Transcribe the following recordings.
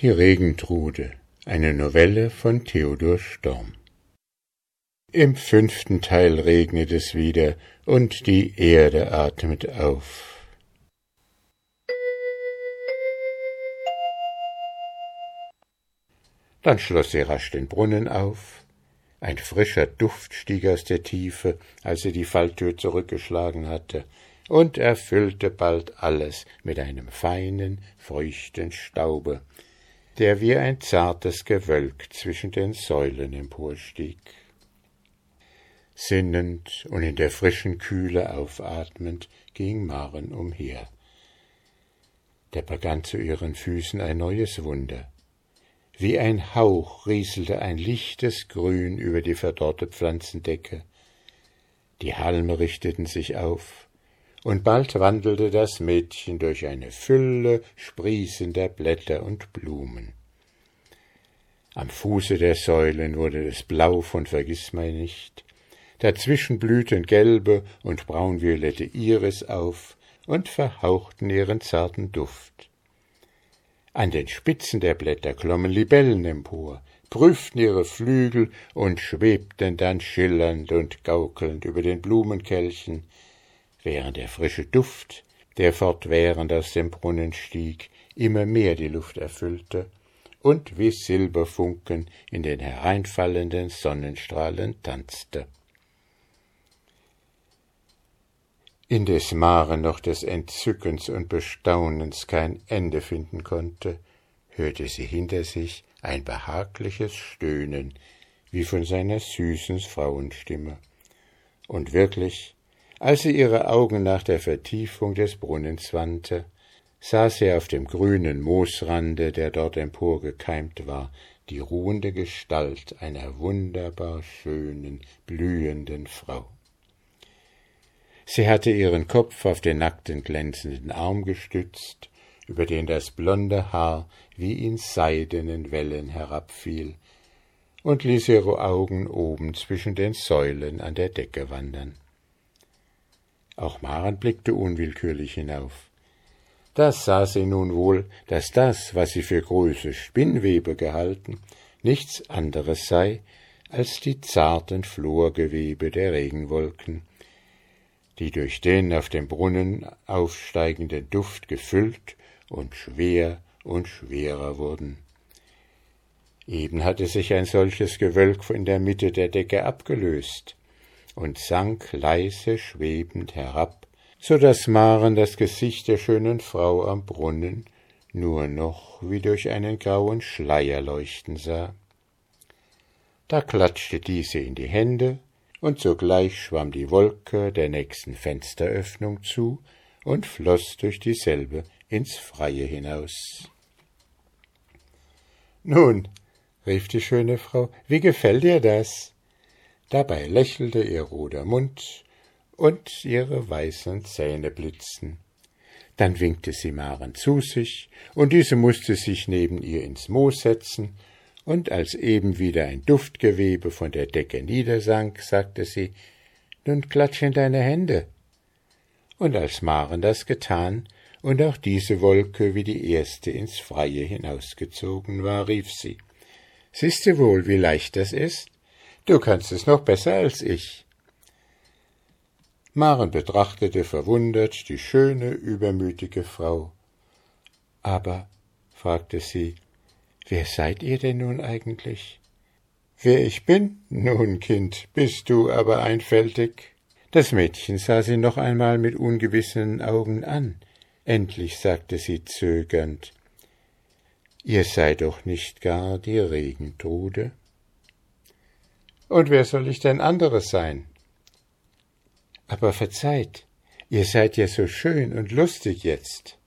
Die Regentrude, eine Novelle von Theodor Storm. Im fünften Teil regnet es wieder und die Erde atmet auf. Dann schloss sie rasch den Brunnen auf. Ein frischer Duft stieg aus der Tiefe, als sie die Falltür zurückgeschlagen hatte, und erfüllte bald alles mit einem feinen, feuchten Staube, der wie ein zartes Gewölk zwischen den Säulen emporstieg. Sinnend und in der frischen Kühle aufatmend ging Maren umher. Da begann zu ihren Füßen ein neues Wunder. Wie ein Hauch rieselte ein lichtes Grün über die verdorrte Pflanzendecke. Die Halme richteten sich auf, und bald wandelte das Mädchen durch eine Fülle sprießender Blätter und Blumen. Am Fuße der Säulen wurde es blau von Vergißmeinnicht, dazwischen blühten gelbe und braunviolette Iris auf und verhauchten ihren zarten Duft. An den Spitzen der Blätter klommen Libellen empor, prüften ihre Flügel und schwebten dann schillernd und gaukelnd über den Blumenkelchen, während der frische Duft, der fortwährend aus dem Brunnen stieg, immer mehr die Luft erfüllte und wie Silberfunken in den hereinfallenden Sonnenstrahlen tanzte. Indes Maren noch des Entzückens und Bestaunens kein Ende finden konnte, hörte sie hinter sich ein behagliches Stöhnen, wie von seiner süßen Frauenstimme. Und wirklich, als sie ihre Augen nach der Vertiefung des Brunnens wandte, sah sie auf dem grünen Moosrande, der dort emporgekeimt war, die ruhende Gestalt einer wunderbar schönen, blühenden Frau. Sie hatte ihren Kopf auf den nackten, glänzenden Arm gestützt, über den das blonde Haar wie in seidenen Wellen herabfiel, und ließ ihre Augen oben zwischen den Säulen an der Decke wandern. Auch Maren blickte unwillkürlich hinauf. Das sah sie nun wohl, dass das, was sie für große Spinnwebe gehalten, nichts anderes sei als die zarten Florgewebe der Regenwolken, die durch den auf dem Brunnen aufsteigenden Duft gefüllt und schwer und schwerer wurden. Eben hatte sich ein solches Gewölk von der Mitte der Decke abgelöst, und sank leise schwebend herab, so dass Maren das Gesicht der schönen Frau am Brunnen nur noch wie durch einen grauen Schleier leuchten sah. Da klatschte diese in die Hände, und sogleich schwamm die Wolke der nächsten Fensteröffnung zu und floß durch dieselbe ins Freie hinaus. Nun, rief die schöne Frau, wie gefällt dir das? Dabei lächelte ihr roter Mund und ihre weißen Zähne blitzten. Dann winkte sie Maren zu sich, und diese musste sich neben ihr ins Moos setzen, und als eben wieder ein Duftgewebe von der Decke niedersank, sagte sie, Nun klatsch in deine Hände. Und als Maren das getan und auch diese Wolke wie die erste ins Freie hinausgezogen war, rief sie, Siehste wohl, wie leicht das ist? Du kannst es noch besser als ich. Maren betrachtete verwundert die schöne, übermütige Frau. Aber, fragte sie, wer seid ihr denn nun eigentlich? Wer ich bin? Nun, Kind, bist du aber einfältig. Das Mädchen sah sie noch einmal mit ungewissen Augen an. Endlich sagte sie zögernd Ihr seid doch nicht gar die Regentrude? Und wer soll ich denn anderes sein? Aber verzeiht, ihr seid ja so schön und lustig jetzt.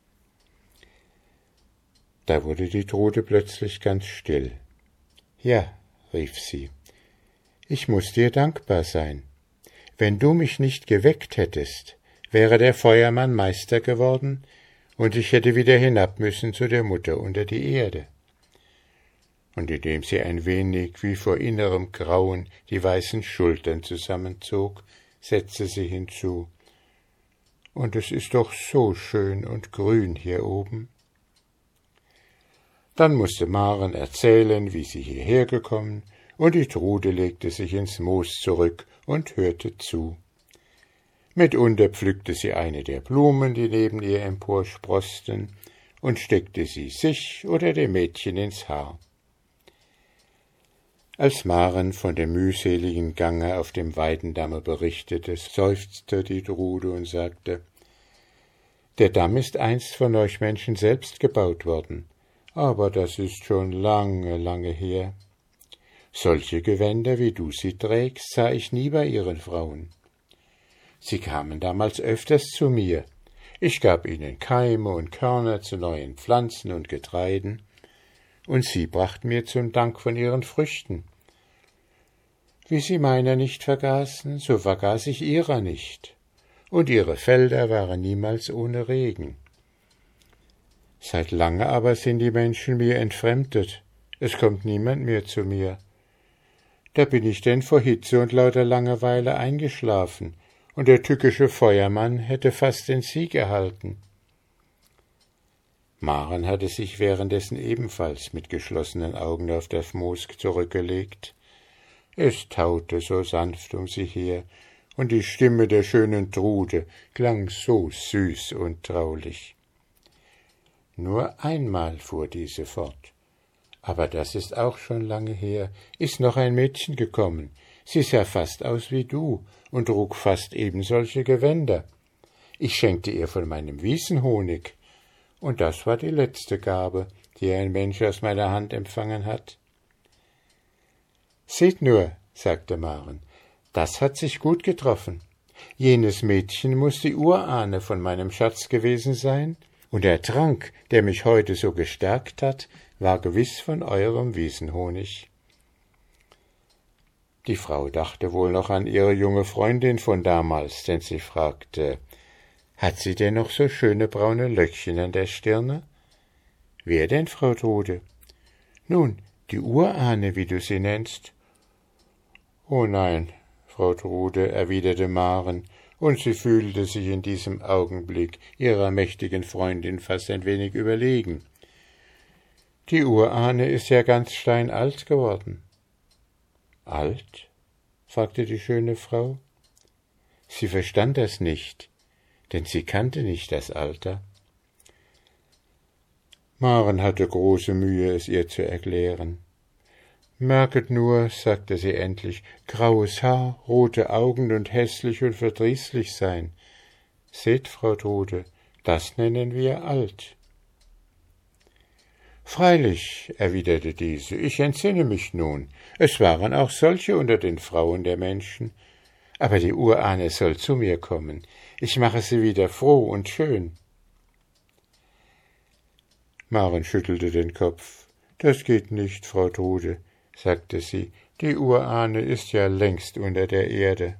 Da wurde die Trude plötzlich ganz still. Ja, rief sie, ich muss dir dankbar sein. Wenn du mich nicht geweckt hättest, wäre der Feuermann Meister geworden, und ich hätte wieder hinab müssen zu der Mutter unter die Erde und indem sie ein wenig wie vor innerem Grauen die weißen Schultern zusammenzog, setzte sie hinzu Und es ist doch so schön und grün hier oben. Dann musste Maren erzählen, wie sie hierher gekommen, und die Trude legte sich ins Moos zurück und hörte zu. Mitunter pflückte sie eine der Blumen, die neben ihr emporsproßten, und steckte sie sich oder dem Mädchen ins Haar. Als Maren von dem mühseligen Gange auf dem Weidendamme berichtete, seufzte die Trude und sagte Der Damm ist einst von euch Menschen selbst gebaut worden, aber das ist schon lange, lange her. Solche Gewänder, wie du sie trägst, sah ich nie bei ihren Frauen. Sie kamen damals öfters zu mir. Ich gab ihnen Keime und Körner zu neuen Pflanzen und Getreiden, und sie brachten mir zum Dank von ihren Früchten. Wie sie meiner nicht vergaßen, so vergaß ich ihrer nicht, und ihre Felder waren niemals ohne Regen. Seit lange aber sind die Menschen mir entfremdet, es kommt niemand mehr zu mir, da bin ich denn vor Hitze und lauter Langeweile eingeschlafen, und der tückische Feuermann hätte fast den Sieg erhalten. Maren hatte sich währenddessen ebenfalls mit geschlossenen Augen auf das Moos zurückgelegt. Es taute so sanft um sie her, und die Stimme der schönen Trude klang so süß und traulich. Nur einmal fuhr diese fort. Aber das ist auch schon lange her, ist noch ein Mädchen gekommen. Sie sah fast aus wie du und trug fast eben solche Gewänder. Ich schenkte ihr von meinem Wiesenhonig, und das war die letzte Gabe, die ein Mensch aus meiner Hand empfangen hat. Seht nur, sagte Maren, das hat sich gut getroffen. Jenes Mädchen muss die Urahne von meinem Schatz gewesen sein, und der Trank, der mich heute so gestärkt hat, war gewiss von eurem Wiesenhonig. Die Frau dachte wohl noch an ihre junge Freundin von damals, denn sie fragte Hat sie denn noch so schöne braune Löckchen an der Stirne? Wer denn, Frau Trude? Nun, die Urahne, wie du sie nennst. Oh nein, Frau Trude, erwiderte Maren, und sie fühlte sich in diesem Augenblick ihrer mächtigen Freundin fast ein wenig überlegen. Die Urahne ist ja ganz steinalt geworden. Alt? fragte die schöne Frau. Sie verstand das nicht, denn sie kannte nicht das Alter. Maren hatte große Mühe, es ihr zu erklären. Merket nur, sagte sie endlich, graues Haar, rote Augen und hässlich und verdrießlich sein. Seht, Frau Trude, das nennen wir alt. Freilich, erwiderte diese, ich entsinne mich nun, es waren auch solche unter den Frauen der Menschen. Aber die Urahne soll zu mir kommen, ich mache sie wieder froh und schön. Maren schüttelte den Kopf. Das geht nicht, Frau Trude, sagte sie, die Urahne ist ja längst unter der Erde.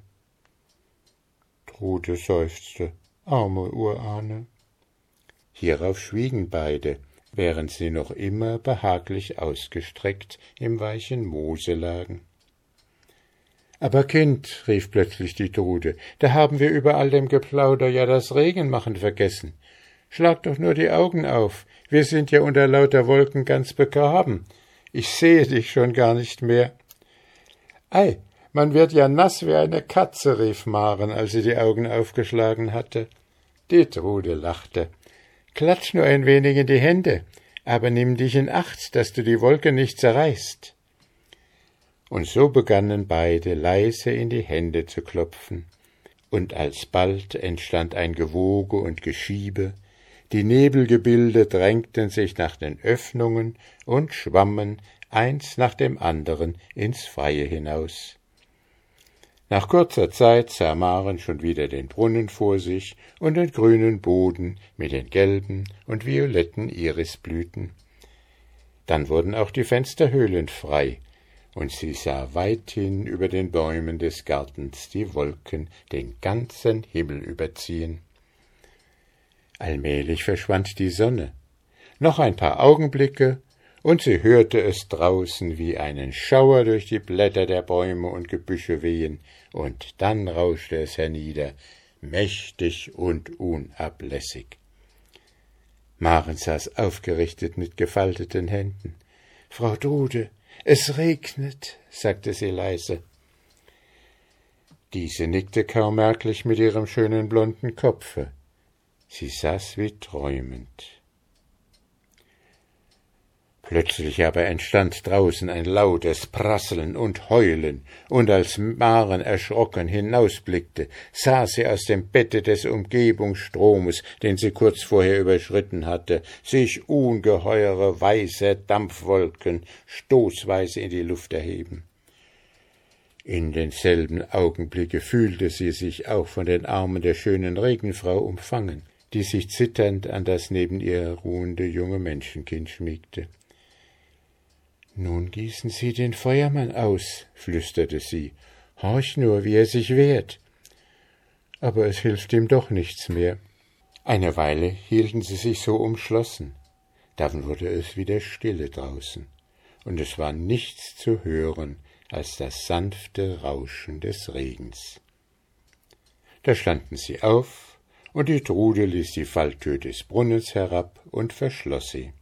Trude seufzte, arme Urahne. Hierauf schwiegen beide, während sie noch immer behaglich ausgestreckt im weichen Moose lagen. Aber Kind, rief plötzlich die Trude, da haben wir über all dem Geplauder ja das Regenmachen vergessen. Schlag doch nur die Augen auf, wir sind ja unter lauter Wolken ganz begraben. Ich sehe dich schon gar nicht mehr. Ei, man wird ja nass wie eine Katze, rief Maren, als sie die Augen aufgeschlagen hatte. Die Trude lachte. Klatsch nur ein wenig in die Hände, aber nimm dich in Acht, dass du die Wolke nicht zerreißt. Und so begannen beide leise in die Hände zu klopfen, und alsbald entstand ein Gewoge und Geschiebe, die Nebelgebilde drängten sich nach den Öffnungen und schwammen eins nach dem anderen ins Freie hinaus. Nach kurzer Zeit sah Maren schon wieder den Brunnen vor sich und den grünen Boden mit den gelben und violetten Irisblüten. Dann wurden auch die Fensterhöhlen frei, und sie sah weithin über den Bäumen des Gartens die Wolken den ganzen Himmel überziehen. Allmählich verschwand die Sonne. Noch ein paar Augenblicke, und sie hörte es draußen wie einen Schauer durch die Blätter der Bäume und Gebüsche wehen, und dann rauschte es hernieder, mächtig und unablässig. Maren saß aufgerichtet mit gefalteten Händen. Frau Drude, es regnet, sagte sie leise. Diese nickte kaum merklich mit ihrem schönen blonden Kopfe. Sie saß wie träumend. Plötzlich aber entstand draußen ein lautes Prasseln und Heulen, und als Maren erschrocken hinausblickte, sah sie aus dem Bette des Umgebungsstromes, den sie kurz vorher überschritten hatte, sich ungeheure weiße Dampfwolken stoßweise in die Luft erheben. In denselben Augenblicke fühlte sie sich auch von den Armen der schönen Regenfrau umfangen, die sich zitternd an das neben ihr ruhende junge Menschenkind schmiegte. Nun gießen Sie den Feuermann aus, flüsterte sie. Horch nur, wie er sich wehrt. Aber es hilft ihm doch nichts mehr. Eine Weile hielten sie sich so umschlossen. Dann wurde es wieder stille draußen, und es war nichts zu hören als das sanfte Rauschen des Regens. Da standen sie auf, und die Trude ließ die Falltür des Brunnens herab und verschloss sie.